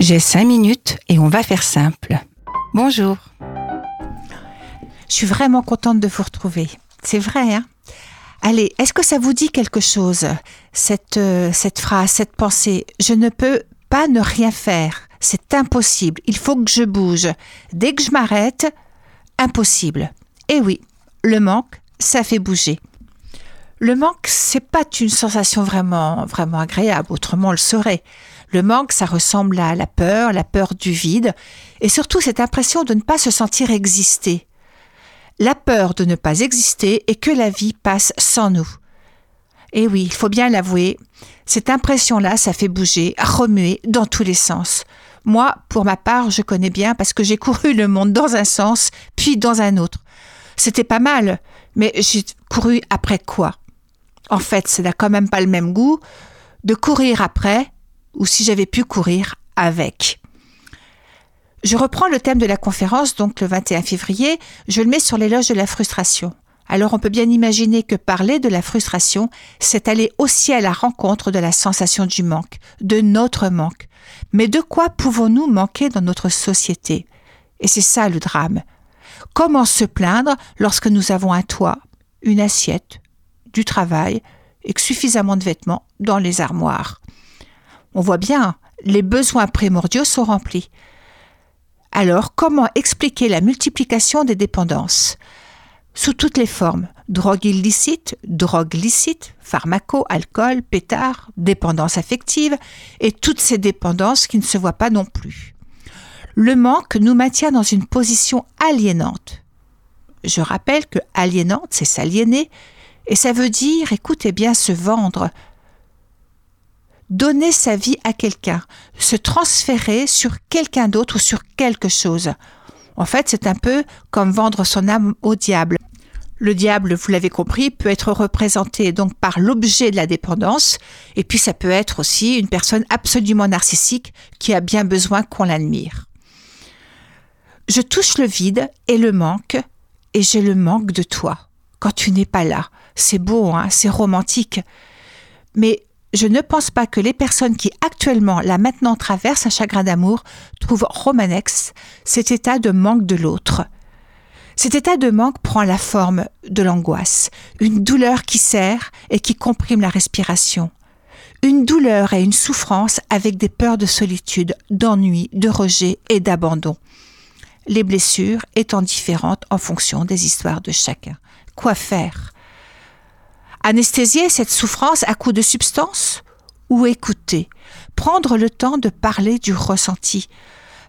J'ai cinq minutes et on va faire simple. Bonjour. Je suis vraiment contente de vous retrouver. C'est vrai, hein Allez, est-ce que ça vous dit quelque chose, cette, euh, cette phrase, cette pensée? Je ne peux pas ne rien faire. C'est impossible. Il faut que je bouge. Dès que je m'arrête, impossible. Eh oui, le manque, ça fait bouger. Le manque, c'est pas une sensation vraiment, vraiment agréable, autrement on le saurait. Le manque, ça ressemble à la peur, la peur du vide, et surtout cette impression de ne pas se sentir exister. La peur de ne pas exister et que la vie passe sans nous. Et oui, il faut bien l'avouer, cette impression-là, ça fait bouger, remuer dans tous les sens. Moi, pour ma part, je connais bien parce que j'ai couru le monde dans un sens, puis dans un autre. C'était pas mal, mais j'ai couru après quoi? En fait, ça n'a quand même pas le même goût de courir après ou si j'avais pu courir avec. Je reprends le thème de la conférence, donc le 21 février, je le mets sur l'éloge de la frustration. Alors on peut bien imaginer que parler de la frustration, c'est aller aussi à la rencontre de la sensation du manque, de notre manque. Mais de quoi pouvons-nous manquer dans notre société? Et c'est ça le drame. Comment se plaindre lorsque nous avons un toit, une assiette, du travail et suffisamment de vêtements dans les armoires? On voit bien, les besoins primordiaux sont remplis. Alors, comment expliquer la multiplication des dépendances? Sous toutes les formes, drogue illicite, drogue licite, pharmaco, alcool, pétard, dépendance affective, et toutes ces dépendances qui ne se voient pas non plus. Le manque nous maintient dans une position aliénante. Je rappelle que aliénante, c'est s'aliéner, et ça veut dire, écoutez bien, se vendre, donner sa vie à quelqu'un, se transférer sur quelqu'un d'autre ou sur quelque chose. En fait, c'est un peu comme vendre son âme au diable. Le diable, vous l'avez compris, peut être représenté donc par l'objet de la dépendance, et puis ça peut être aussi une personne absolument narcissique qui a bien besoin qu'on l'admire. Je touche le vide et le manque, et j'ai le manque de toi quand tu n'es pas là. C'est beau, hein, c'est romantique. Mais je ne pense pas que les personnes qui actuellement, là maintenant, traversent un chagrin d'amour trouvent romanex cet état de manque de l'autre. Cet état de manque prend la forme de l'angoisse, une douleur qui serre et qui comprime la respiration. Une douleur et une souffrance avec des peurs de solitude, d'ennui, de rejet et d'abandon. Les blessures étant différentes en fonction des histoires de chacun. Quoi faire? Anesthésier cette souffrance à coup de substance ou écouter, prendre le temps de parler du ressenti,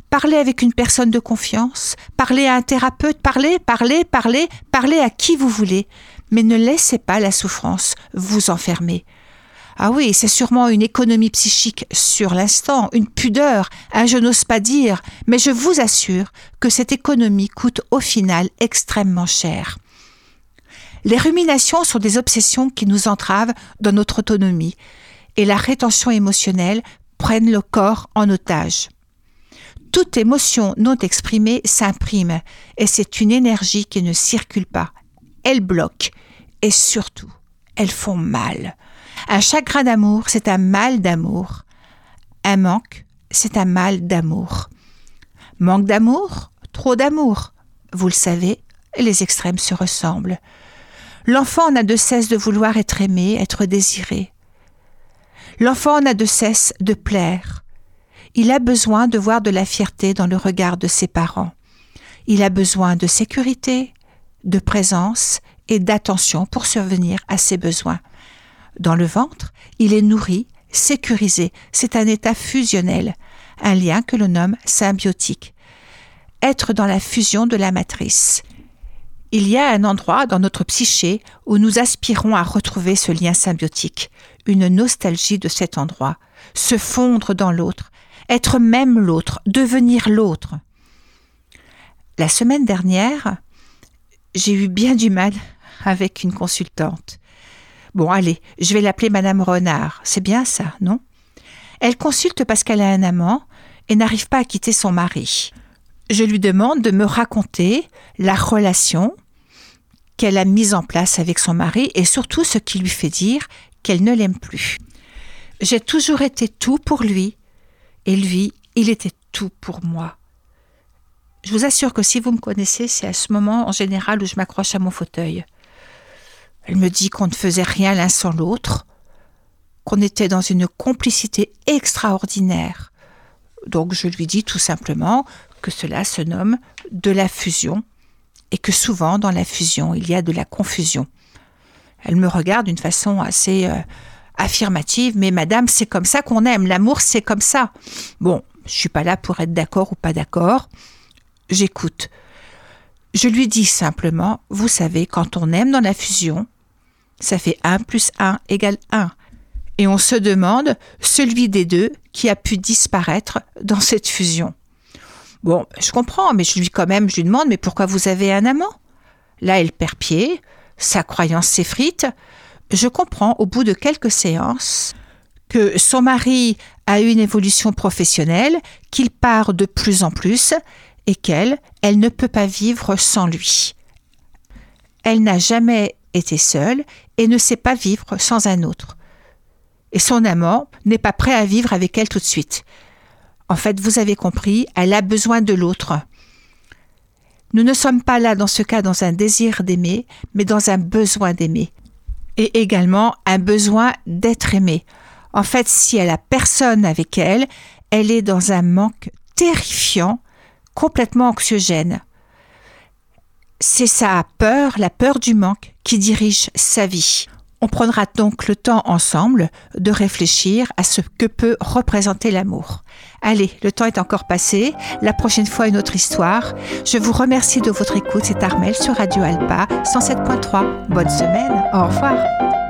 parler avec une personne de confiance, parler à un thérapeute, parler, parler, parler, parler à qui vous voulez, mais ne laissez pas la souffrance vous enfermer. Ah oui, c'est sûrement une économie psychique sur l'instant, une pudeur, un je n'ose pas dire, mais je vous assure que cette économie coûte au final extrêmement cher. Les ruminations sont des obsessions qui nous entravent dans notre autonomie et la rétention émotionnelle prennent le corps en otage. Toute émotion non exprimée s'imprime et c'est une énergie qui ne circule pas. Elle bloque et surtout, elles font mal. Un chagrin d'amour, c'est un mal d'amour. Un manque, c'est un mal d'amour. Manque d'amour, trop d'amour. Vous le savez, les extrêmes se ressemblent. L'enfant n'a de cesse de vouloir être aimé, être désiré. L'enfant n'a de cesse de plaire. Il a besoin de voir de la fierté dans le regard de ses parents. Il a besoin de sécurité, de présence et d'attention pour survenir à ses besoins. Dans le ventre, il est nourri, sécurisé. C'est un état fusionnel, un lien que l'on nomme symbiotique. Être dans la fusion de la matrice. Il y a un endroit dans notre psyché où nous aspirons à retrouver ce lien symbiotique, une nostalgie de cet endroit, se fondre dans l'autre, être même l'autre, devenir l'autre. La semaine dernière, j'ai eu bien du mal avec une consultante. Bon, allez, je vais l'appeler Madame Renard. C'est bien ça, non? Elle consulte parce qu'elle a un amant et n'arrive pas à quitter son mari. Je lui demande de me raconter la relation qu'elle a mise en place avec son mari et surtout ce qui lui fait dire qu'elle ne l'aime plus. J'ai toujours été tout pour lui et lui, Il était tout pour moi. Je vous assure que si vous me connaissez, c'est à ce moment en général où je m'accroche à mon fauteuil. Elle me dit qu'on ne faisait rien l'un sans l'autre, qu'on était dans une complicité extraordinaire. Donc je lui dis tout simplement que cela se nomme de la fusion et que souvent dans la fusion il y a de la confusion. Elle me regarde d'une façon assez euh, affirmative, mais madame, c'est comme ça qu'on aime, l'amour c'est comme ça. Bon, je suis pas là pour être d'accord ou pas d'accord. J'écoute. Je lui dis simplement, vous savez, quand on aime dans la fusion, ça fait 1 plus 1 égale 1. Et on se demande celui des deux qui a pu disparaître dans cette fusion. Bon, je comprends, mais je lui quand même, je demande, mais pourquoi vous avez un amant? Là, elle perd pied, sa croyance s'effrite. Je comprends au bout de quelques séances que son mari a une évolution professionnelle, qu'il part de plus en plus et qu'elle, elle ne peut pas vivre sans lui. Elle n'a jamais été seule et ne sait pas vivre sans un autre. Et son amant n'est pas prêt à vivre avec elle tout de suite. En fait, vous avez compris, elle a besoin de l'autre. Nous ne sommes pas là dans ce cas dans un désir d'aimer, mais dans un besoin d'aimer. Et également un besoin d'être aimé. En fait, si elle a personne avec elle, elle est dans un manque terrifiant, complètement anxiogène. C'est sa peur, la peur du manque, qui dirige sa vie. On prendra donc le temps ensemble de réfléchir à ce que peut représenter l'amour. Allez, le temps est encore passé. La prochaine fois, une autre histoire. Je vous remercie de votre écoute. C'est Armel sur Radio Alpa 107.3. Bonne semaine. Au revoir.